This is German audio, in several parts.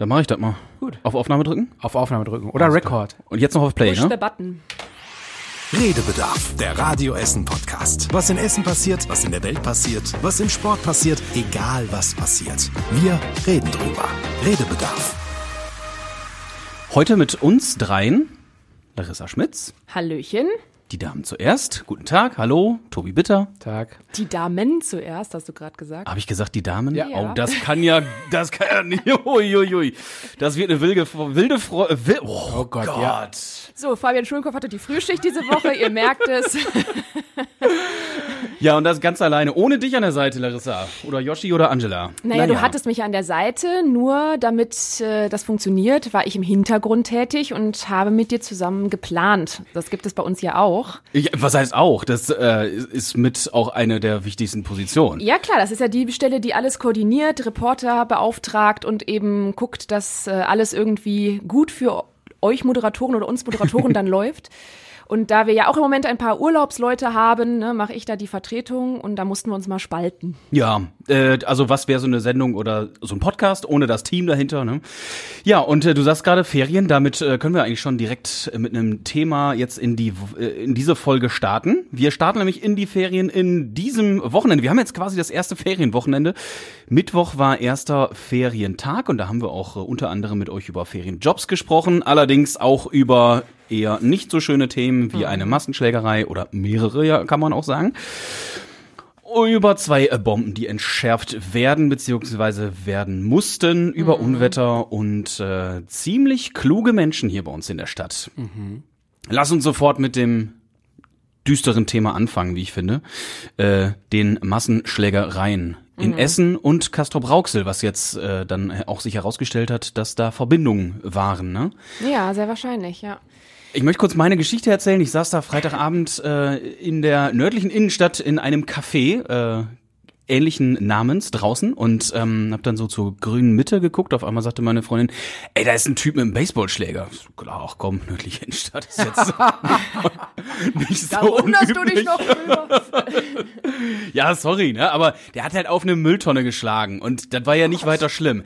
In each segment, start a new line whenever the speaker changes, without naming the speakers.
Dann mache ich das mal.
Gut.
Auf Aufnahme drücken?
Auf Aufnahme drücken. Oder Record.
Und jetzt noch auf Play,
Push the
ne?
button.
Redebedarf, der Radio Essen Podcast. Was in Essen passiert, was in der Welt passiert, was im Sport passiert, egal was passiert. Wir reden drüber. Redebedarf.
Heute mit uns dreien. Larissa Schmitz,
Hallöchen.
Die Damen zuerst. Guten Tag, hallo, Tobi Bitter.
Tag.
Die Damen zuerst, hast du gerade gesagt.
Habe ich gesagt, die Damen?
Ja.
Oh, das kann ja, das kann ja nicht. Uiuiui. Das wird eine wilde, wilde Freude. Wil oh,
Oh Gott,
Gott.
ja.
So, Fabian Schulenkopf hatte die Frühschicht diese Woche, ihr merkt es.
Ja, und das ganz alleine, ohne dich an der Seite, Larissa. Oder Yoshi oder Angela.
Naja, du hattest mich an der Seite, nur damit äh, das funktioniert, war ich im Hintergrund tätig und habe mit dir zusammen geplant. Das gibt es bei uns ja auch.
Ich, was heißt auch? Das äh, ist mit auch eine der wichtigsten Positionen.
Ja klar, das ist ja die Stelle, die alles koordiniert, Reporter beauftragt und eben guckt, dass äh, alles irgendwie gut für euch Moderatoren oder uns Moderatoren dann läuft. Und da wir ja auch im Moment ein paar Urlaubsleute haben, ne, mache ich da die Vertretung und da mussten wir uns mal spalten.
Ja, äh, also was wäre so eine Sendung oder so ein Podcast ohne das Team dahinter? Ne? Ja, und äh, du sagst gerade Ferien, damit äh, können wir eigentlich schon direkt äh, mit einem Thema jetzt in die äh, in diese Folge starten. Wir starten nämlich in die Ferien in diesem Wochenende. Wir haben jetzt quasi das erste Ferienwochenende. Mittwoch war erster Ferientag und da haben wir auch äh, unter anderem mit euch über Ferienjobs gesprochen, allerdings auch über eher nicht so schöne Themen wie eine Massenschlägerei oder mehrere, kann man auch sagen über zwei Bomben, die entschärft werden bzw. werden mussten, über Unwetter und äh, ziemlich kluge Menschen hier bei uns in der Stadt. Lass uns sofort mit dem düsteren Thema anfangen, wie ich finde, äh, den Massenschlägereien in Essen und Castrop Rauxel, was jetzt äh, dann auch sich herausgestellt hat, dass da Verbindungen waren. Ne?
Ja, sehr wahrscheinlich, ja.
Ich möchte kurz meine Geschichte erzählen. Ich saß da Freitagabend äh, in der nördlichen Innenstadt in einem Café äh, ähnlichen Namens draußen und ähm, habe dann so zur grünen Mitte geguckt. Auf einmal sagte meine Freundin, ey, da ist ein Typ mit einem Baseballschläger. So, Klar, ach komm, nördliche Innenstadt ist jetzt nicht so
Da wunderst du dich noch drüber.
Ja, sorry, ne? Aber der hat halt auf eine Mülltonne geschlagen und das war ja nicht weiter schlimm.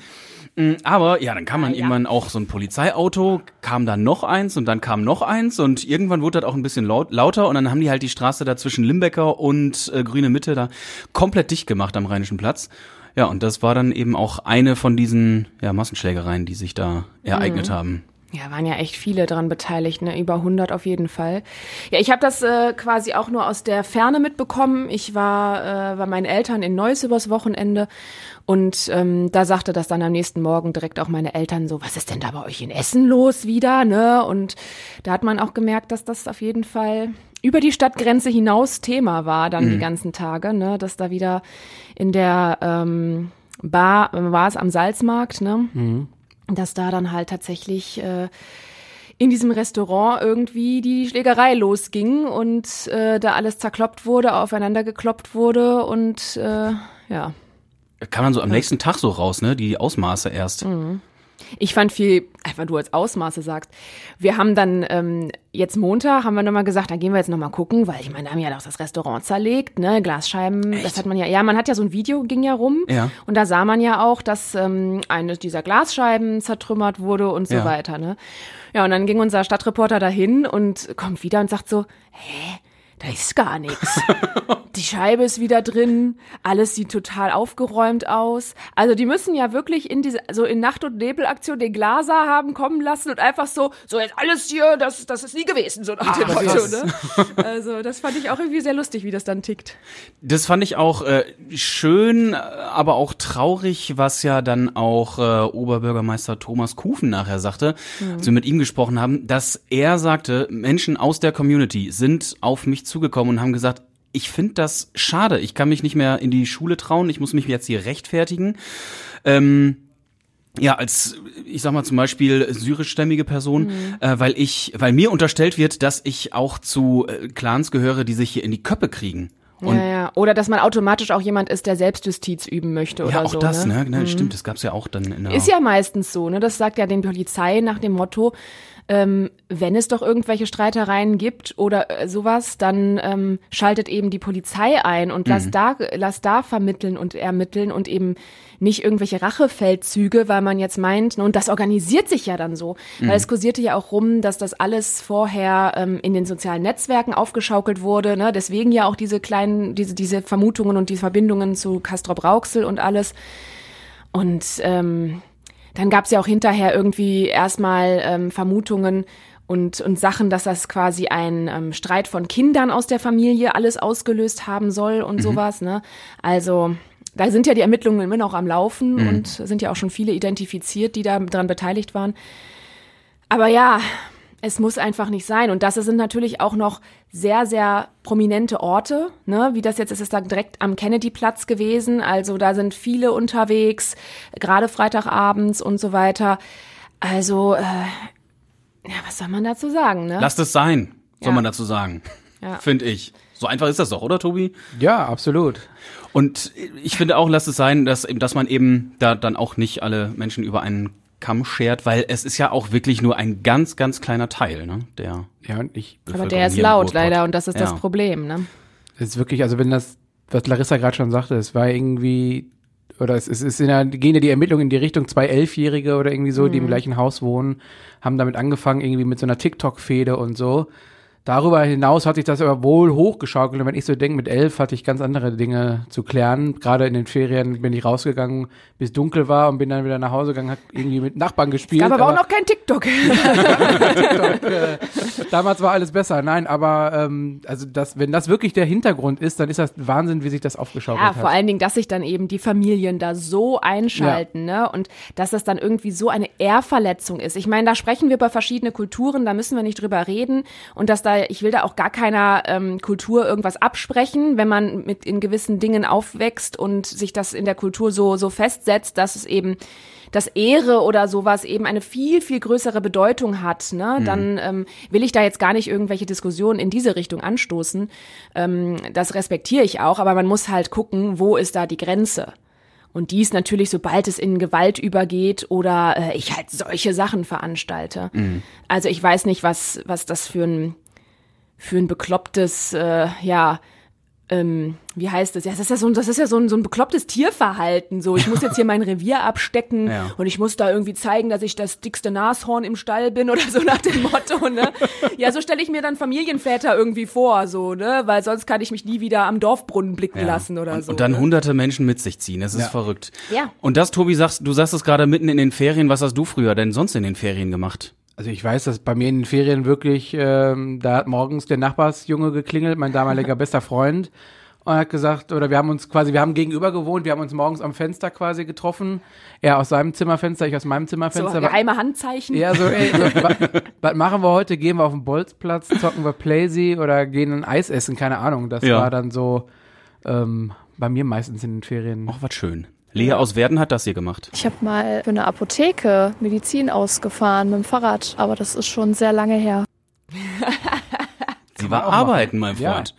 Mm, Aber ja, dann kam dann
Ah, ja.
irgendwann auch so ein Polizeiauto, kam dann noch eins und dann kam noch eins und irgendwann wurde das auch ein bisschen laut, lauter und dann haben die halt die Straße da zwischen Limbecker und äh, Grüne Mitte da komplett dicht gemacht am Rheinischen Platz. Ja, und das war dann eben auch eine von diesen ja, Massenschlägereien, die sich da ereignet
Mhm.
haben.
Ja, waren ja echt viele dran beteiligt, ne? über 100 auf jeden Fall. Ja, ich habe das äh, quasi auch nur aus der Ferne mitbekommen. Ich war äh, bei meinen Eltern in Neuss übers Wochenende und ähm, da sagte das dann am nächsten Morgen direkt auch meine Eltern so, was ist denn da bei euch in Essen los wieder? Ne? Und da hat man auch gemerkt, dass das auf jeden Fall über die Stadtgrenze hinaus Thema war dann die ganzen Tage, ne? dass da wieder in der ähm, Bar, war es am Salzmarkt, ne? Dass da dann halt tatsächlich äh, in diesem Restaurant irgendwie die Schlägerei losging und äh, da alles zerkloppt wurde, aufeinander gekloppt wurde und äh, ja.
Kam dann so am nächsten Tag so raus, ne? Die Ausmaße erst.
Mhm. Ich fand viel, einfach du als Ausmaße sagst. Wir haben dann ähm, jetzt Montag, haben wir nochmal gesagt, da gehen wir jetzt nochmal gucken, weil ich meine, da haben ja auch das Restaurant zerlegt, ne, Glasscheiben, das hat man ja, ja, man hat ja so ein Video, ging ja rum.
Ja.
Und da sah man ja auch, dass ähm, eine dieser Glasscheiben zertrümmert wurde und so
Ja.
weiter, ne. Ja, und dann ging unser Stadtreporter dahin und kommt wieder und sagt so, hä? Da ist gar nichts. Die Scheibe ist wieder drin, alles sieht total aufgeräumt aus. Also die müssen ja wirklich in diese, so in Nacht- und Nebelaktion den Glaser haben kommen lassen und einfach so, so jetzt alles hier, das, das ist nie gewesen, so nach dem Motto,
krass.
ne? Also das fand ich auch irgendwie sehr lustig, wie das dann tickt.
Das fand ich auch äh, schön, aber auch traurig, was ja dann auch äh, Oberbürgermeister Thomas Kufen nachher sagte, als wir mit ihm gesprochen haben, dass er sagte, Menschen aus der Community sind auf mich zugekommen und haben gesagt, ich finde das schade, ich kann mich nicht mehr in die Schule trauen, ich muss mich jetzt hier rechtfertigen. Ähm, ja, als ich sag mal zum Beispiel syrischstämmige Person, äh, weil ich, weil mir unterstellt wird, dass ich auch zu äh, Clans gehöre, die sich hier in die Köppe kriegen. Und
ja, ja. Oder dass man automatisch auch jemand ist, der Selbstjustiz üben möchte
ja,
oder
auch
so.
das,
ne?
ne? ne? Stimmt, das gab's ja auch dann in der
Ist ja meistens so, ne? Das sagt ja den Polizei nach dem Motto, ähm, wenn es doch irgendwelche Streitereien gibt oder äh, sowas, dann ähm, schaltet eben die Polizei ein und lass da, lass da vermitteln und ermitteln und eben nicht irgendwelche Rachefeldzüge, weil man jetzt meint, und das organisiert sich ja dann so, weil es kursierte ja auch rum, dass das alles vorher ähm, in den sozialen Netzwerken aufgeschaukelt wurde, ne? deswegen ja auch diese kleinen, diese, diese Vermutungen und die Verbindungen zu Castrop Rauxel und alles. Und ähm, dann gab es ja auch hinterher irgendwie erstmal ähm, Vermutungen und, und Sachen, dass das quasi ein ähm, Streit von Kindern aus der Familie alles ausgelöst haben soll und sowas. Ne? Also da sind ja die Ermittlungen immer noch am Laufen und sind ja auch schon viele identifiziert, die da dran beteiligt waren. Aber ja, es muss einfach nicht sein. Und das sind natürlich auch noch sehr, sehr prominente Orte, ne? wie das jetzt ist, ist da direkt am Kennedy-Platz gewesen. Also da sind viele unterwegs, gerade Freitagabends und so weiter. Also, äh, ja, was soll man dazu sagen, ne?
Lasst es sein, soll
Ja.
man dazu sagen.
Ja.
Finde ich. So einfach ist das doch, oder Tobi?
Ja, absolut.
Und ich finde auch, lasst es sein, dass, dass man eben da dann auch nicht alle Menschen über einen Kamm schert, weil es ist ja auch wirklich nur ein ganz, ganz kleiner Teil, ne, der
Ja, und ich,
Aber der ist laut leider und das ist das
Ja.
Problem, ne?
es ist wirklich, also wenn das, was Larissa gerade schon sagte, es war irgendwie, oder es, es ist in der, gehen ja die Ermittlungen in die Richtung, zwei Elfjährige oder irgendwie so, die im gleichen Haus wohnen, haben damit angefangen, irgendwie mit so einer TikTok-Fehde und so. Darüber hinaus hat sich das aber wohl hochgeschaukelt. Und wenn ich so denke, mit elf hatte ich ganz andere Dinge zu klären. Gerade in den Ferien bin ich rausgegangen, bis dunkel war und bin dann wieder nach Hause gegangen, hab irgendwie mit Nachbarn gespielt.
Gab aber auch noch kein TikTok.
äh, damals war alles besser. Nein, aber ähm, also das, wenn das wirklich der Hintergrund ist, dann ist das Wahnsinn, wie sich das aufgeschaukelt
Ja,
hat.
vor allen Dingen, dass sich dann eben die Familien da so einschalten, ne? Und dass das dann irgendwie so eine Ehrverletzung ist. Ich meine, da sprechen wir über verschiedene Kulturen, da müssen wir nicht drüber reden. Und dass da, ich will da auch gar keiner ähm, Kultur irgendwas absprechen, wenn man mit in gewissen Dingen aufwächst und sich das in der Kultur so, so festsetzt, dass es eben dass Ehre oder sowas eben eine viel, viel größere Bedeutung hat, ne, dann ähm, will ich da jetzt gar nicht irgendwelche Diskussionen in diese Richtung anstoßen. Ähm, das respektiere ich auch, aber man muss halt gucken, wo ist da die Grenze. Und dies natürlich, sobald es in Gewalt übergeht oder äh, ich halt solche Sachen veranstalte. Also ich weiß nicht, was, was das für ein, für ein beklopptes, äh, ja, ähm, wie heißt das? Ja, das ist ja so ein, das ist ja so ein, so ein beklopptes Tierverhalten. So, ich muss jetzt hier mein Revier abstecken
Ja.
und ich muss da irgendwie zeigen, dass ich das dickste Nashorn im Stall bin oder so nach dem Motto, ne? Ja, so stelle ich mir dann Familienväter irgendwie vor, so, ne? Weil sonst kann ich mich nie wieder am Dorfbrunnen blicken
Ja.
lassen oder
und,
so.
Und dann
ne?
hunderte Menschen mit sich ziehen. Das ist
Ja.
verrückt.
Ja.
Und das, Tobi, sagst, du sagst es gerade mitten in den Ferien. Was hast du früher denn sonst in den Ferien gemacht?
Also ich weiß, dass bei mir in den Ferien wirklich, ähm, da hat morgens der Nachbarsjunge geklingelt, mein damaliger bester Freund, und hat gesagt, oder wir haben uns quasi, wir haben gegenüber gewohnt, wir haben uns morgens am Fenster quasi getroffen. Er aus seinem Zimmerfenster, ich aus meinem
so
Zimmerfenster.
geheime Handzeichen.
Ja, so, ey, so, wa- was machen wir heute? Gehen wir auf den Bolzplatz, zocken wir Playsee oder gehen ein Eis essen? Keine Ahnung. Das
Ja.
war dann so ähm, bei mir meistens in den Ferien.
Ach, was schön. Lea aus Werden hat das hier gemacht.
Ich habe mal für eine Apotheke Medizin ausgefahren mit dem Fahrrad, aber das ist schon sehr lange her.
Sie war arbeiten, mein
Ja.
Freund.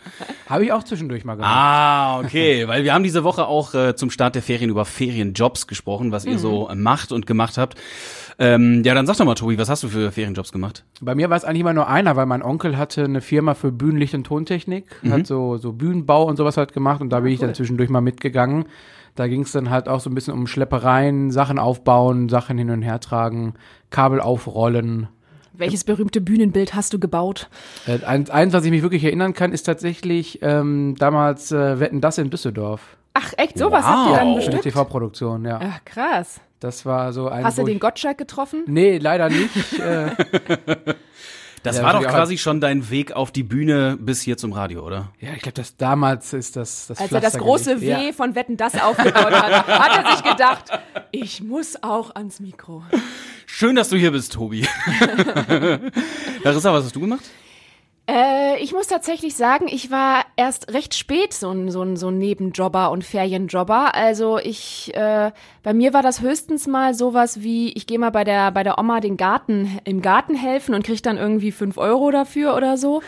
Habe ich auch zwischendurch mal gemacht.
Ah, okay. Weil wir haben diese Woche auch äh, zum Start der Ferien über Ferienjobs gesprochen, was ihr so äh, macht und gemacht habt. Ähm, ja, dann sag doch mal, Tobi, was hast du für Ferienjobs gemacht?
Bei mir war es eigentlich immer nur einer, weil mein Onkel hatte eine Firma für Bühnenlicht und Tontechnik, hat so, so Bühnenbau und sowas halt gemacht und da bin ich dann zwischendurch mal mitgegangen. Da ging es dann halt auch so ein bisschen um Schleppereien, Sachen aufbauen, Sachen hin und her tragen, Kabel aufrollen.
Welches berühmte Bühnenbild hast du gebaut?
Äh, eins, eins, was ich mich wirklich erinnern kann, ist tatsächlich ähm, damals äh, Wetten das in Düsseldorf.
Ach, echt? Sowas
Wow.
habt ihr dann
Für eine
bestückt?
TV-Produktion, ja.
Ach, krass.
Das war so ein.
Hast du den Gottschalk getroffen?
Nee, leider nicht. äh,
Das
Ja,
war doch
natürlich auch-
quasi schon dein Weg auf die Bühne bis hier zum Radio, oder?
ja, ich glaube, das damals ist das das
Als er das
Pflaster
große
gelegt.
W von Wetten das aufgebaut hat, hat er sich gedacht, ich muss auch ans Mikro.
Schön, dass du hier bist, Tobi. Larissa, was hast du gemacht?
Äh, ich muss tatsächlich sagen, ich war erst recht spät so ein, so ein, so ein Nebenjobber und Ferienjobber. Also ich, äh, bei mir war das höchstens mal sowas wie, ich gehe mal bei der, bei der Oma den Garten, im Garten helfen und krieg dann irgendwie fünf Euro dafür oder so.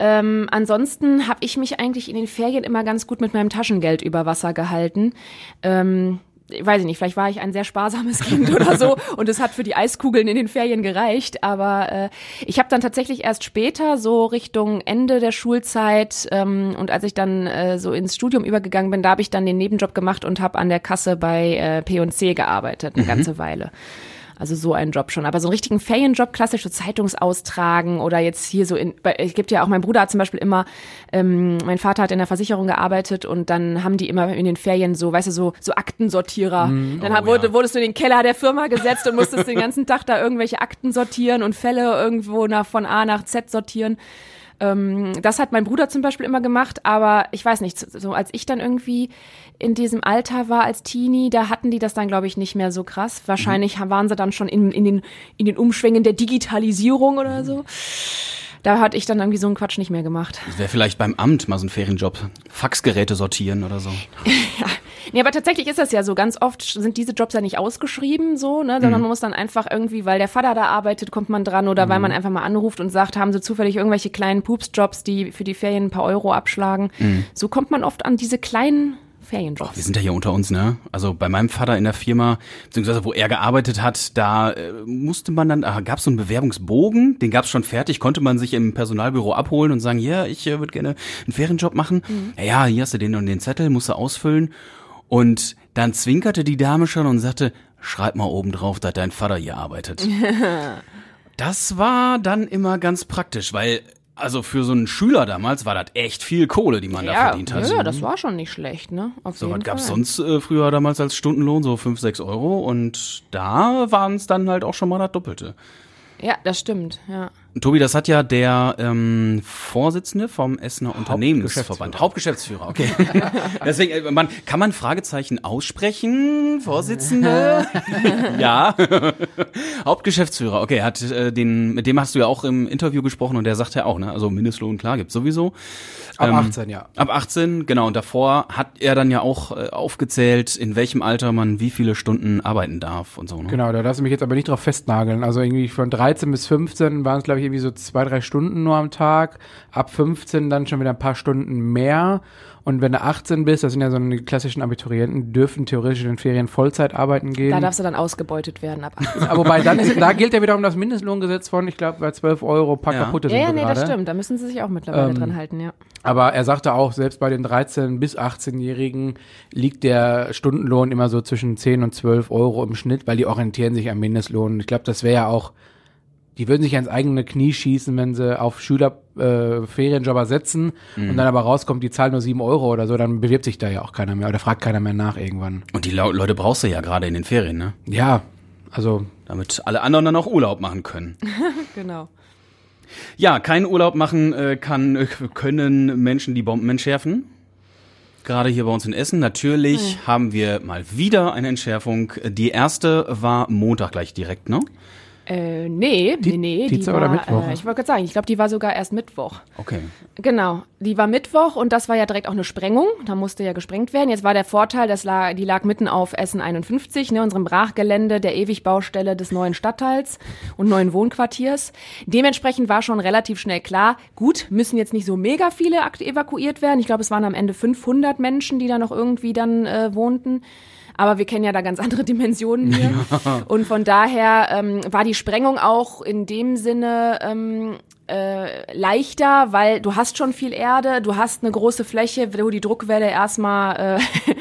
Ähm, ansonsten habe ich mich eigentlich in den Ferien immer ganz gut mit meinem Taschengeld über Wasser gehalten. Ähm, weiß ich nicht, vielleicht war ich ein sehr sparsames Kind oder so und es hat für die Eiskugeln in den Ferien gereicht. Aber äh, ich habe dann tatsächlich erst später, so Richtung Ende der Schulzeit ähm, und als ich dann äh, so ins Studium übergegangen bin, da habe ich dann den Nebenjob gemacht und habe an der Kasse bei äh, P&C gearbeitet, eine mhm. ganze Weile. Also so ein Job schon. Aber so einen richtigen Ferienjob, klassische Zeitungsaustragen oder jetzt hier so in, es gibt ja auch, mein Bruder hat zum Beispiel immer, ähm, mein Vater hat in der Versicherung gearbeitet und dann haben die immer in den Ferien so, weißt du, so, so Aktensortierer. Mm, dann oh, wurde, ja. wurdest du in den Keller der Firma gesetzt und musstest den ganzen Tag da irgendwelche Akten sortieren und Fälle irgendwo nach, von A nach Z sortieren. Ähm, das hat mein Bruder zum Beispiel immer gemacht, aber ich weiß nicht, so als ich dann irgendwie in diesem Alter war als Teenie, da hatten die das dann, glaube ich, nicht mehr so krass. Wahrscheinlich mhm. waren sie dann schon in, in, den, in den Umschwängen der Digitalisierung oder so. Da hatte ich dann irgendwie so einen Quatsch nicht mehr gemacht.
Das wäre vielleicht beim Amt mal so ein Ferienjob. Faxgeräte sortieren oder so.
ja. Nee, aber tatsächlich ist das ja so. Ganz oft sind diese Jobs ja nicht ausgeschrieben, so, ne, sondern mhm. man muss dann einfach irgendwie, weil der Vater da arbeitet, kommt man dran oder mhm. weil man einfach mal anruft und sagt, haben sie zufällig irgendwelche kleinen Pups-Jobs, die für die Ferien ein paar Euro abschlagen. Mhm. So kommt man oft an diese kleinen Ferienjobs.
Oh, wir sind ja hier unter uns, ne? Also bei meinem Vater in der Firma, beziehungsweise wo er gearbeitet hat, da äh, musste man dann, ah, gab es so einen Bewerbungsbogen, den gab es schon fertig, konnte man sich im Personalbüro abholen und sagen, ja, ich äh, würde gerne einen Ferienjob machen. Mhm. Ja, hier hast du den und den Zettel, musst du ausfüllen. Und dann zwinkerte die Dame schon und sagte, schreib mal oben drauf, dass dein Vater hier arbeitet. das war dann immer ganz praktisch, weil also für so einen Schüler damals war das echt viel Kohle, die man
ja,
da verdient hat.
Ja, das war schon nicht schlecht, ne?
Auf so was gab's sonst äh, früher damals als Stundenlohn, so fünf, sechs Euro. Und da waren es dann halt auch schon mal das Doppelte.
Ja, das stimmt, ja.
Tobi, das hat ja der ähm, Vorsitzende vom Essener Unternehmensverband, Hauptgeschäftsführer, okay. Deswegen, äh, man, kann man Fragezeichen aussprechen, Vorsitzende? ja. Hauptgeschäftsführer, okay, hat äh, den, mit dem hast du ja auch im Interview gesprochen und der sagt ja auch, ne, also Mindestlohn, klar, gibt's sowieso.
Ab ähm, 18, ja.
Ab 18, genau. Und davor hat er dann ja auch äh, aufgezählt, in welchem Alter man wie viele Stunden arbeiten darf und so. Ne?
Genau, da darfst du mich jetzt aber nicht drauf festnageln. Also irgendwie von 13 bis 15 waren es, glaube ich, irgendwie so zwei, drei Stunden nur am Tag. Ab 15 dann schon wieder ein paar Stunden mehr. Und wenn du 18 bist, das sind ja so die klassischen Abiturienten, dürfen theoretisch in den Ferien Vollzeit arbeiten gehen.
Da darfst du dann ausgebeutet werden ab
18. Aber wobei, dann ist, da gilt ja wiederum das Mindestlohngesetz von, ich glaube, bei 12 Euro paar ja. kaputte
sind
Ja, ja
nee,
grade.
das stimmt. Da müssen sie sich auch mittlerweile ähm, dran halten, ja.
Aber er sagte auch, selbst bei den 13- bis 18-Jährigen liegt der Stundenlohn immer so zwischen 10 und 12 Euro im Schnitt, weil die orientieren sich am Mindestlohn. Ich glaube, das wäre ja auch die würden sich ans eigene Knie schießen, wenn sie auf Schüler äh, Ferienjobber setzen mhm. und dann aber rauskommt, die zahlen nur sieben Euro oder so, dann bewirbt sich da ja auch keiner mehr oder fragt keiner mehr nach irgendwann.
Und die Leute brauchst du ja gerade in den Ferien, ne?
Ja, also.
Damit alle anderen dann auch Urlaub machen können.
genau.
Ja, keinen Urlaub machen äh, kann, äh, können Menschen, die Bomben entschärfen. Gerade hier bei uns in Essen. Natürlich mhm. haben wir mal wieder eine Entschärfung. Die erste war Montag gleich direkt, ne?
Äh, nee, die, nee, nee.
Dienstag oder Mittwoch?
Äh, ich wollte gerade sagen, ich glaube, die war sogar erst Mittwoch.
Okay.
Genau, die war Mittwoch und das war ja direkt auch eine Sprengung. Da musste ja gesprengt werden. Jetzt war der Vorteil, das lag, die lag mitten auf Essen 51, ne, unserem Brachgelände der Ewigbaustelle des neuen Stadtteils und neuen Wohnquartiers. Dementsprechend war schon relativ schnell klar, gut, müssen jetzt nicht so mega viele evakuiert werden. Ich glaube, es waren am Ende 500 Menschen, die da noch irgendwie dann äh, wohnten. Aber wir kennen ja da ganz andere Dimensionen hier. Ja. Und von daher ähm, war die Sprengung auch in dem Sinne ähm, äh, leichter, weil du hast schon viel Erde, du hast eine große Fläche, wo die Druckwelle erstmal äh,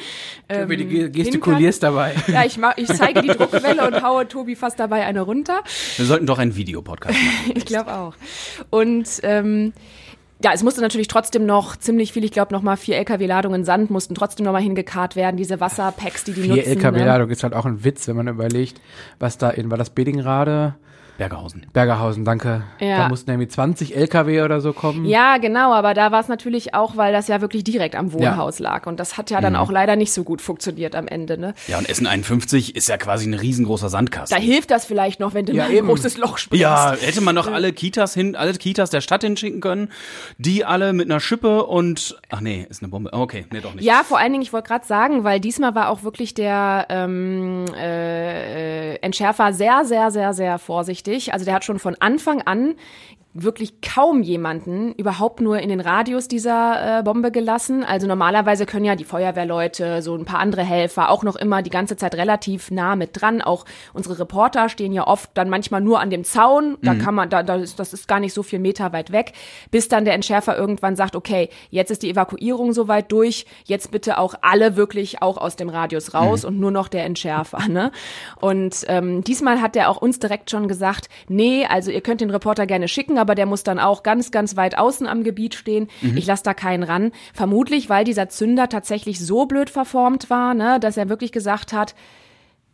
ähm, Tobi, du gestikulierst dabei.
Ja, ich, mach, ich zeige die Druckwelle und haue Tobi fast dabei eine runter.
Wir sollten doch einen Videopodcast machen.
ich glaube auch. Und ähm, ja, es musste natürlich trotzdem noch ziemlich viel, ich glaube noch mal vier LKW-Ladungen Sand mussten trotzdem noch mal hingekarrt werden, diese Wasserpacks, die die
vier
nutzen.
Vier LKW-Ladungen ne? ist halt auch ein Witz, wenn man überlegt, was da in, war das Bedingrade?
Bergerhausen.
Bergerhausen, danke. Ja. Da mussten irgendwie 20 LKW oder so kommen.
Ja, genau, aber da war es natürlich auch, weil das ja wirklich direkt am Wohnhaus ja. lag. Und das hat ja dann mhm. auch leider nicht so gut funktioniert am Ende. Ne?
Ja, und Essen 51 ist ja quasi ein riesengroßer Sandkasten.
Da hilft das vielleicht noch, wenn du ja, ein großes Loch springst.
Ja, hätte man noch alle Kitas hin, alle Kitas der Stadt hinschicken können, die alle mit einer Schippe und ach nee, ist eine Bombe. Okay, nee, doch nicht.
Ja, vor allen Dingen, ich wollte gerade sagen, weil diesmal war auch wirklich der ähm, äh, Entschärfer sehr, sehr, sehr, sehr vorsichtig. Also der hat schon von Anfang an wirklich kaum jemanden überhaupt nur in den Radius dieser äh, Bombe gelassen. Also normalerweise können ja die Feuerwehrleute, so ein paar andere Helfer auch noch immer die ganze Zeit relativ nah mit dran. Auch unsere Reporter stehen ja oft dann manchmal nur an dem Zaun. Da kann man, da, da ist, das ist gar nicht so viel Meter weit weg, bis dann der Entschärfer irgendwann sagt, okay, jetzt ist die Evakuierung soweit durch, jetzt bitte auch alle wirklich auch aus dem Radius raus und nur noch der Entschärfer. Ne? Und ähm, diesmal hat er auch uns direkt schon gesagt, nee, also ihr könnt den Reporter gerne schicken, aber der muss dann auch ganz, ganz weit außen am Gebiet stehen. Ich lasse da keinen ran. Vermutlich, weil dieser Zünder tatsächlich so blöd verformt war, ne, dass er wirklich gesagt hat,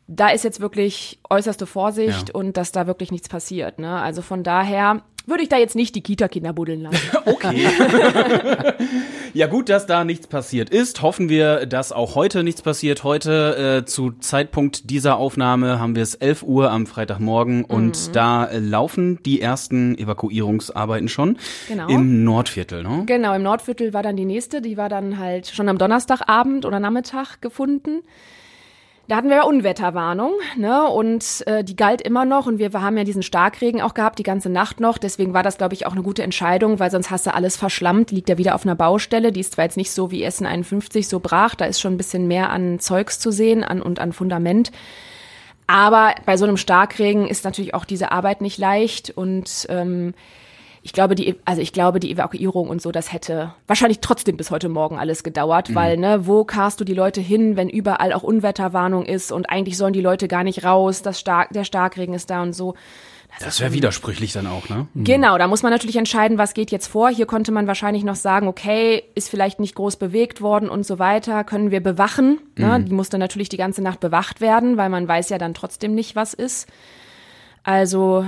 da ist jetzt wirklich äußerste Vorsicht
Ja.
und dass da wirklich nichts passiert. Ne? Also von daher würde ich da jetzt nicht die Kita-Kinder buddeln lassen.
Okay. ja, gut, dass da nichts passiert ist. Hoffen wir, dass auch heute nichts passiert. Heute, äh, zu Zeitpunkt dieser Aufnahme, haben wir es 11 Uhr am Freitagmorgen und da äh, laufen die ersten Evakuierungsarbeiten schon
Genau.
im Nordviertel. Ne?
Genau, im Nordviertel war dann die nächste, die war dann halt schon am Donnerstagabend oder Nachmittag gefunden. Da hatten wir ja Unwetterwarnung, ne? Und äh, die galt immer noch und wir haben ja diesen Starkregen auch gehabt, die ganze Nacht noch. Deswegen war das, glaube ich, auch eine gute Entscheidung, weil sonst hast du alles verschlammt, liegt ja wieder auf einer Baustelle. Die ist zwar jetzt nicht so wie Essen 51 so brach, da ist schon ein bisschen mehr an Zeugs zu sehen an, und an Fundament. Aber bei so einem Starkregen ist natürlich auch diese Arbeit nicht leicht und ähm, ich glaube, die, also ich glaube, die Evakuierung und so, das hätte wahrscheinlich trotzdem bis heute Morgen alles gedauert, weil, ne, wo karst du die Leute hin, wenn überall auch Unwetterwarnung ist und eigentlich sollen die Leute gar nicht raus, das Stark, der Starkregen ist da und so.
Das wäre widersprüchlich dann auch, ne?
Genau, da muss man natürlich entscheiden, was geht jetzt vor. Hier konnte man wahrscheinlich noch sagen, okay, ist vielleicht nicht groß bewegt worden und so weiter, können wir bewachen. Ne? Die musste natürlich die ganze Nacht bewacht werden, weil man weiß ja dann trotzdem nicht, was ist. Also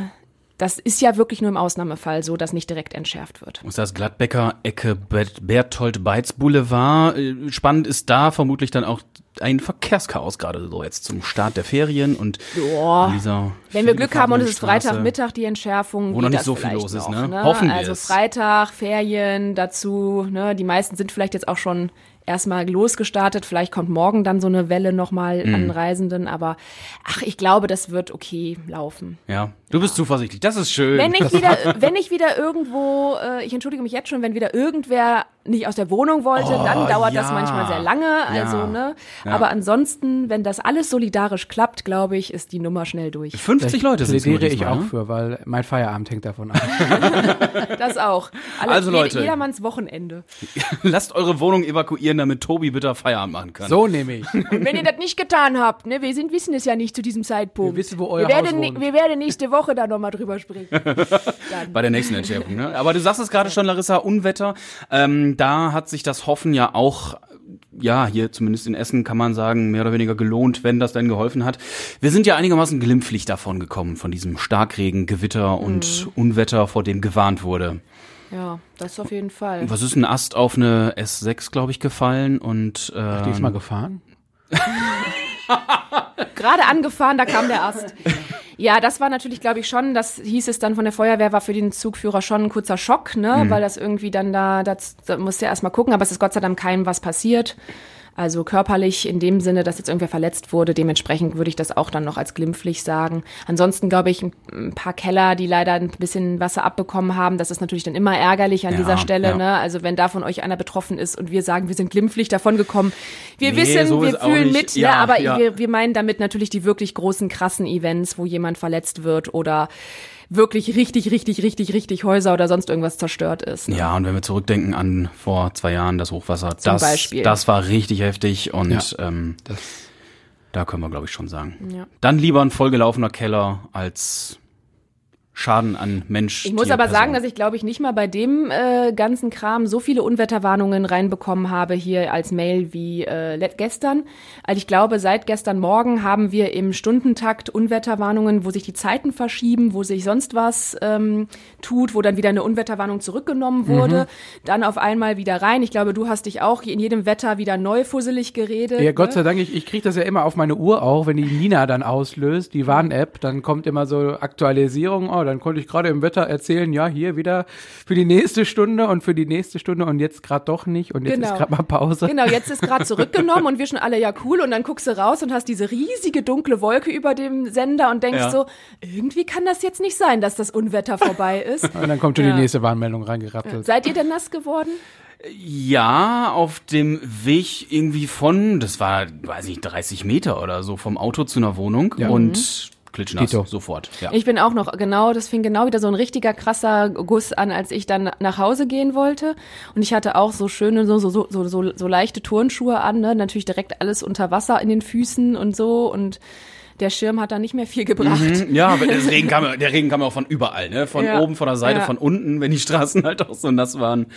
das ist ja wirklich nur im Ausnahmefall so, dass nicht direkt entschärft wird.
Ist das Gladbecker Ecke Bert- Berthold-Beitz Boulevard? Äh, Spannend ist da vermutlich dann auch ein Verkehrschaos gerade so jetzt zum Start der Ferien und dieser
Wenn wir Glück haben und es ist. Freitagmittag die Entschärfung,
Wo noch nicht
das
so viel los ist,
noch,
ne? Hoffen wir
Also
es.
Freitag, Ferien dazu, ne? Die meisten sind vielleicht jetzt auch schon erstmal losgestartet. Vielleicht kommt morgen dann so eine Welle nochmal
Mhm.
an Reisenden, aber ach, ich glaube, das wird okay laufen.
Ja, du bist zuversichtlich. Das ist schön.
Wenn ich wieder, wenn ich wieder irgendwo, äh, ich entschuldige mich jetzt schon, wenn wieder irgendwer nicht aus der Wohnung wollte,
Oh,
dann dauert das
ja.
manchmal sehr lange. Also,
Ja.
ne?
Ja.
Aber ansonsten, wenn das alles solidarisch klappt, glaube ich, ist die Nummer schnell durch.
50 Leute sind
plädiere ich auch
ne?
für, weil mein Feierabend hängt davon ab.
Das auch. Alle,
Also,
jede-
Leute.
Jedermanns Wochenende.
Lasst eure Wohnung evakuieren, damit Tobi bitte Feierabend machen kann.
So nehme ich.
Und wenn ihr das nicht getan habt, ne, wir sind, wissen es ja nicht zu diesem Zeitpunkt.
Wir wissen, wo euer
wir werden,
Haus wohnt.
wir werden nächste Woche da nochmal drüber sprechen. Dann.
Bei der nächsten Entschärfung, ne? Aber du sagst es gerade schon, Larissa, Unwetter. Ähm, da hat sich das Hoffen ja auch, ja, hier zumindest in Essen kann man sagen, mehr oder weniger gelohnt, wenn das denn geholfen hat. Wir sind ja einigermaßen glimpflich davon gekommen, von diesem Starkregen, Gewitter und Unwetter, vor dem gewarnt wurde.
Ja, das auf jeden Fall.
Was ist ein Ast auf eine S6, glaube ich, gefallen und äh,
Die ist mal gefahren.
Gerade angefahren, da kam der Ast. Ja, das war natürlich, glaube ich, schon, das hieß es dann von der Feuerwehr, war für den Zugführer schon ein kurzer Schock, ne? Weil das irgendwie dann da, das, da musste er erstmal gucken, aber es ist Gott sei Dank keinem was passiert. Also körperlich in dem Sinne, dass jetzt irgendwer verletzt wurde. Dementsprechend würde ich das auch dann noch als glimpflich sagen. Ansonsten glaube ich, ein, paar Keller, die leider ein bisschen Wasser abbekommen haben. Das ist natürlich dann immer ärgerlich an
Ja,
dieser Stelle.
ja.
Ne? Also wenn da von euch einer betroffen ist und wir sagen, wir sind glimpflich davon gekommen. Wir
Nee,
wissen,
so
wir fühlen mit,
Ja,
ne? aber wir, wir meinen damit natürlich die wirklich großen, krassen Events, wo jemand verletzt wird oder wirklich richtig, richtig, richtig, richtig Häuser oder sonst irgendwas zerstört ist. Ne?
Ja, und wenn wir zurückdenken an vor zwei Jahren das Hochwasser,
Zum
das,
Beispiel.
das war richtig heftig und
Ja.
ähm,
Das,
da können wir, glaube ich, schon sagen.
Ja.
Dann lieber ein vollgelaufener Keller als Schaden an Mensch.
Ich muss aber
Person.
sagen, dass ich glaube ich nicht mal bei dem äh, ganzen Kram so viele Unwetterwarnungen reinbekommen habe hier als Mail wie äh, gestern. Also ich glaube, seit gestern Morgen haben wir im Stundentakt Unwetterwarnungen, wo sich die Zeiten verschieben, wo sich sonst was ähm, tut, wo dann wieder eine Unwetterwarnung zurückgenommen wurde, dann auf einmal wieder rein. Ich glaube, du hast dich auch in jedem Wetter wieder neu fusselig geredet.
ja, Gott
ne?
sei Dank, ich, ich kriege das ja immer auf meine Uhr auch, wenn die Nina dann auslöst, die Warn-App, dann kommt immer so Aktualisierung, oh, dann konnte ich gerade im Wetter erzählen, ja, hier wieder für die nächste Stunde und für die nächste Stunde und jetzt gerade doch nicht und jetzt
Genau.
ist gerade mal Pause.
Genau, jetzt ist gerade zurückgenommen und wir schon alle ja cool und dann guckst du raus und hast diese riesige dunkle Wolke über dem Sender und denkst
Ja.
so, irgendwie kann das jetzt nicht sein, dass das Unwetter vorbei ist.
Und dann kommt schon
Ja.
die nächste Warnmeldung reingerattelt.
Seid ihr denn nass geworden?
Ja, auf dem Weg irgendwie von, das war, weiß nicht, 30 Meter oder so vom Auto zu einer Wohnung
Ja.
und klitschnass
Tito.
sofort. Ja.
Ich bin auch noch, genau, das fing genau wieder so ein richtiger krasser Guss an, als ich dann nach Hause gehen wollte. Und ich hatte auch so schöne, so, so, so, so, so, so leichte Turnschuhe an, ne? natürlich direkt alles unter Wasser in den Füßen und so. Und der Schirm hat da nicht mehr viel gebracht.
Mhm, Ja, aber der Regen kam, ja- der Regen kam ja auch von überall, ne? Von
Ja.
oben, von der Seite,
Ja.
von unten, wenn die Straßen halt auch so nass waren.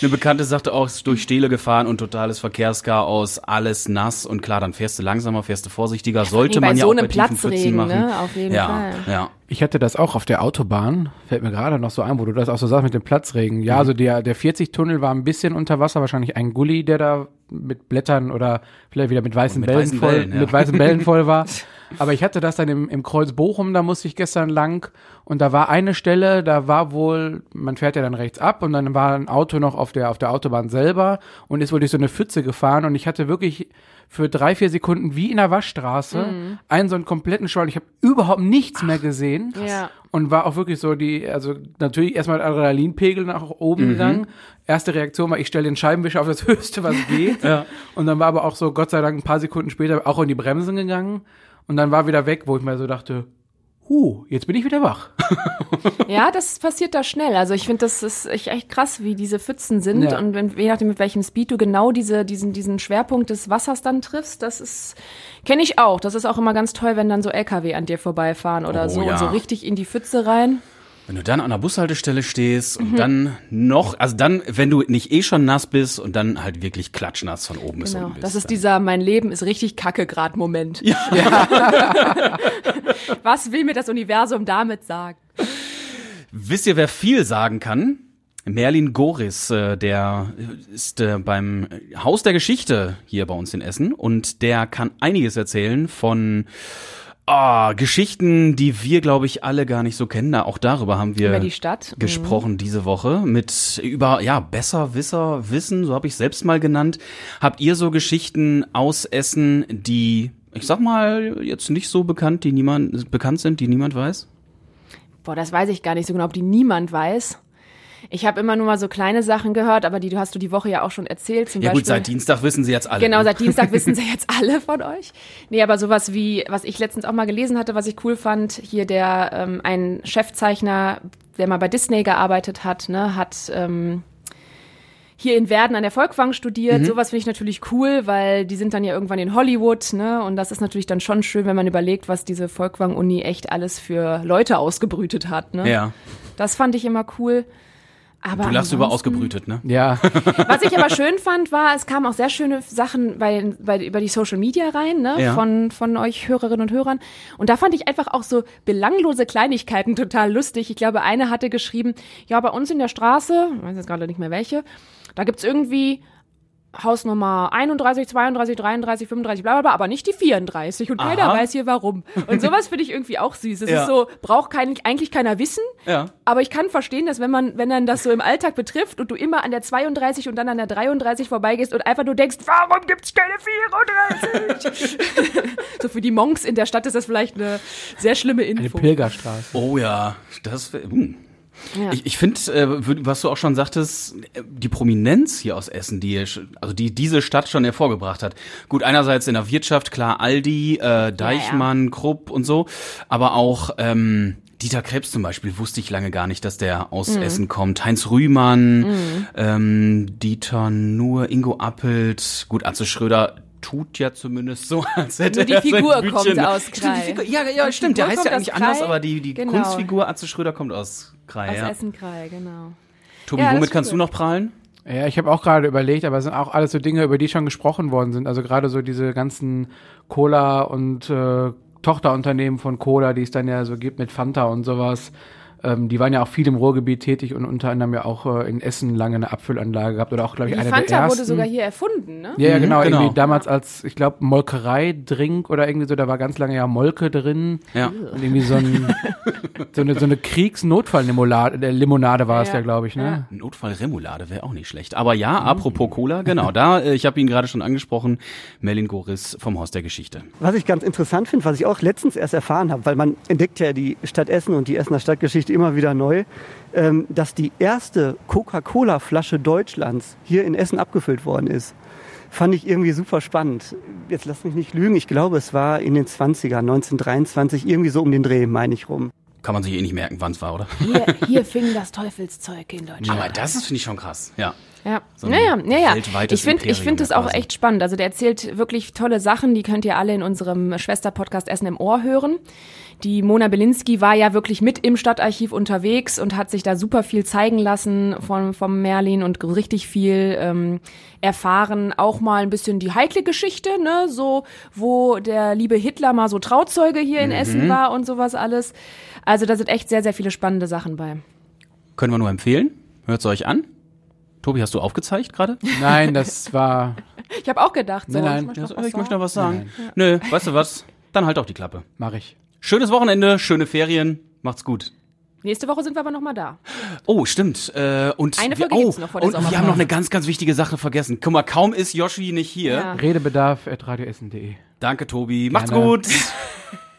Eine Bekannte sagte auch, ist durch Stele gefahren und totales Verkehrschaos, alles nass und klar, dann fährst du langsamer, fährst du vorsichtiger, sollte man ja
so
auch
einem
bei tiefen Pfützen
Platzregen,
machen.
ne? Auf jeden
ja,
Fall.
Ja,
Ich hatte das auch auf der Autobahn, fällt mir gerade noch so ein, wo du das auch so sagst mit dem Platzregen.
Mhm.
Ja, also der, der 40-Tunnel war ein bisschen unter Wasser, wahrscheinlich ein Gully, der da mit Blättern oder vielleicht wieder mit weißen
Mit
Bällen
weißen
voll,
Bällen, ja.
mit weißen Bällen voll war. Aber ich hatte das dann im, im Kreuz Bochum, da musste ich gestern lang und da war eine Stelle, da war wohl, man fährt ja dann rechts ab und dann war ein Auto noch auf der, auf der Autobahn selber und ist wohl durch so eine Pfütze gefahren und ich hatte wirklich für drei, vier Sekunden wie in der Waschstraße einen so einen kompletten Schwall. Ich habe überhaupt nichts mehr gesehen
Ja.
und war auch wirklich so die, also natürlich erstmal Adrenalinpegel nach oben gegangen. Erste Reaktion war, ich stelle den Scheibenwischer auf das Höchste, was geht. Und dann war aber auch so, Gott sei Dank, ein paar Sekunden später auch in die Bremsen gegangen. Und dann war wieder weg, wo ich mir so dachte, huh, jetzt bin ich wieder wach.
Ja, das passiert da schnell. Also ich finde, das ist echt krass, wie diese Pfützen sind
Ja.
und wenn, je nachdem, mit welchem Speed du genau diese, diesen, diesen Schwerpunkt des Wassers dann triffst, das ist, kenne ich auch. Das ist auch immer ganz toll, wenn dann so LKW an dir vorbeifahren oder
Oh,
so
ja.
und so richtig in die Pfütze rein.
Wenn du dann an der Bushaltestelle stehst
Mhm.
und dann noch, also dann, wenn du nicht eh schon nass bist und dann halt wirklich klatschnass von oben bis
Genau.
unten bist.
Das ist
dann-
dieser mein Leben ist richtig kacke grad Moment. Ja. Was will mir das Universum damit sagen?
Wisst ihr, wer viel sagen kann? Merlin Goris, äh, der ist äh, beim Haus der Geschichte hier bei uns in Essen und der kann einiges erzählen von ah, Geschichten, die wir, glaube ich, alle gar nicht so kennen. Auch darüber haben wir
Über die Stadt. Mhm.
gesprochen diese Woche mit über ja besser Wisser Wissen, so habe ich selbst mal genannt. Habt ihr so Geschichten aus Essen, die ich sag mal jetzt nicht so bekannt, die niemand bekannt sind, die niemand weiß?
Boah, das weiß ich gar nicht so genau, ob die niemand weiß. Ich habe immer nur mal so kleine Sachen gehört, aber die du hast du die Woche ja auch schon erzählt. Zum
Ja
Beispiel,
gut, seit Dienstag wissen sie jetzt alle.
Genau, seit Dienstag wissen sie jetzt alle von euch. Nee, aber sowas wie, was ich letztens auch mal gelesen hatte, was ich cool fand, hier der, ähm, ein Chefzeichner, der mal bei Disney gearbeitet hat, ne, hat ähm, hier in Werden an der Volkwang studiert. Sowas finde ich natürlich cool, weil die sind dann ja irgendwann in Hollywood, ne? Und das ist natürlich dann schon schön, wenn man überlegt, was diese Volkwang-Uni echt alles für Leute ausgebrütet hat, ne?
Ja,
Das fand ich immer cool. Aber
du lachst über ausgebrütet, ne?
Ja,
was ich aber schön fand, war, es kamen auch sehr schöne Sachen bei, bei, über die Social Media rein, ne,
Ja.
von, von euch Hörerinnen und Hörern. Und da fand ich einfach auch so belanglose Kleinigkeiten total lustig. Ich glaube, eine hatte geschrieben, ja, bei uns in der Straße, ich weiß jetzt gerade nicht mehr welche, da gibt's irgendwie Hausnummer 31, 32, 33, 35, bla bla bla, aber nicht die 34 und keiner
Aha.
weiß hier warum. Und sowas finde ich irgendwie auch süß. Es
Ja.
ist so, braucht kein, eigentlich keiner wissen,
Ja.
aber ich kann verstehen, dass wenn man, wenn dann das so im Alltag betrifft und du immer an der 32 und dann an der 33 vorbeigehst und einfach nur denkst, warum gibt's keine 34? so für die Monks in der Stadt ist das vielleicht eine sehr schlimme
eine
Info.
Pilgerstraße.
Oh ja, das hm.
Ja.
Ich, ich finde, äh, was du auch schon sagtest, äh, die Prominenz hier aus Essen, die also die diese Stadt schon hervorgebracht hat. Gut, einerseits in der Wirtschaft, klar, Aldi, äh, Deichmann, Krupp und so, aber auch ähm, Dieter Krebs zum Beispiel wusste ich lange gar nicht, dass der aus
Mhm.
Essen kommt. Heinz Rühmann, ähm, Dieter Nur, Ingo Appelt, gut, Atze Schröder tut ja zumindest so, als hätte
Nur die
er sein
Figur
Bütchen-
kommt aus
Stimmt,
Krai.
Figur, ja, ja, stimmt, der heißt ja eigentlich anders, aber die, die
Genau.
Kunstfigur Atze Schröder kommt aus Krai,
Aus
ja.
Essenkrei, genau.
Tobi,
Ja,
womit kannst du
stimmt.
noch prahlen?
Ja, ich habe auch gerade überlegt, aber es sind auch alles so Dinge, über die schon gesprochen worden sind. Also gerade so diese ganzen Cola und äh, Tochterunternehmen von Cola, die es dann ja so gibt mit Fanta und sowas. Ähm, die waren ja auch viel im Ruhrgebiet tätig und unter anderem ja auch äh, in Essen lange eine Abfüllanlage gehabt oder auch, glaube ich,
Die
eine der
Fanta
ersten.
wurde sogar hier erfunden, ne?
ja, ja,
Mhm,
genau,
genau.
irgendwie damals als, ich glaube, Molkerei-Drink oder irgendwie so, da war ganz lange ja Molke drin
Ja.
und irgendwie so ein So eine, so eine Kriegsnotfalllimonade äh, Limonade war es ja,
Ja.
glaube ich, ne?
Notfallremoulade wäre auch nicht schlecht. Aber ja, apropos Cola, genau, da, äh, ich habe ihn gerade schon angesprochen, Merlin Goris vom Haus der Geschichte.
Was ich ganz interessant finde, was ich auch letztens erst erfahren habe, weil man entdeckt ja die Stadt Essen und die Essener Stadtgeschichte immer wieder neu, ähm, dass die erste Coca-Cola-Flasche Deutschlands hier in Essen abgefüllt worden ist. Fand ich irgendwie super spannend. Jetzt lass mich nicht lügen, ich glaube, es war in den 20ern, 1923, irgendwie so um den Dreh, meine ich rum.
Kann man sich eh nicht merken, wann es war, oder?
Hier, hier fing das Teufelszeug in Deutschland.
Aber das ist, finde ich, schon krass. Ja.
Ja,
So
naja, naja. Ich finde, ich finde es
ja
auch echt spannend. Also der erzählt wirklich tolle Sachen, die könnt ihr alle in unserem Schwesterpodcast Essen im Ohr hören. Die Mona Belinsky war ja wirklich mit im Stadtarchiv unterwegs und hat sich da super viel zeigen lassen von, vom Merlin und richtig viel ähm, erfahren. Auch mal ein bisschen die heikle Geschichte, ne, so, wo der liebe Hitler mal so Trauzeuge hier in Essen war und sowas alles. Also da sind echt sehr, sehr viele spannende Sachen bei.
Können wir nur empfehlen. Hört es euch an. Tobi, hast du aufgezeigt gerade?
Nein, das war
Ich habe auch gedacht, so,
Nein, nein.
ich möchte noch
ich möchte
sagen.
noch was sagen. Nö, weißt du was? Dann halt auch die Klappe.
mache ich.
Schönes Wochenende, schöne Ferien. Macht's gut.
Nächste Woche sind wir aber noch mal da.
Oh, stimmt. Äh, und
Eine
wir,
Folge
oh,
gibt's noch vor der
und wir haben noch eine ganz, ganz wichtige Sache vergessen. Guck mal, kaum ist Yoshi nicht hier.
Ja.
Redebedarf at radioessen.de.
Danke, Tobi. Macht's
Gerne.
gut.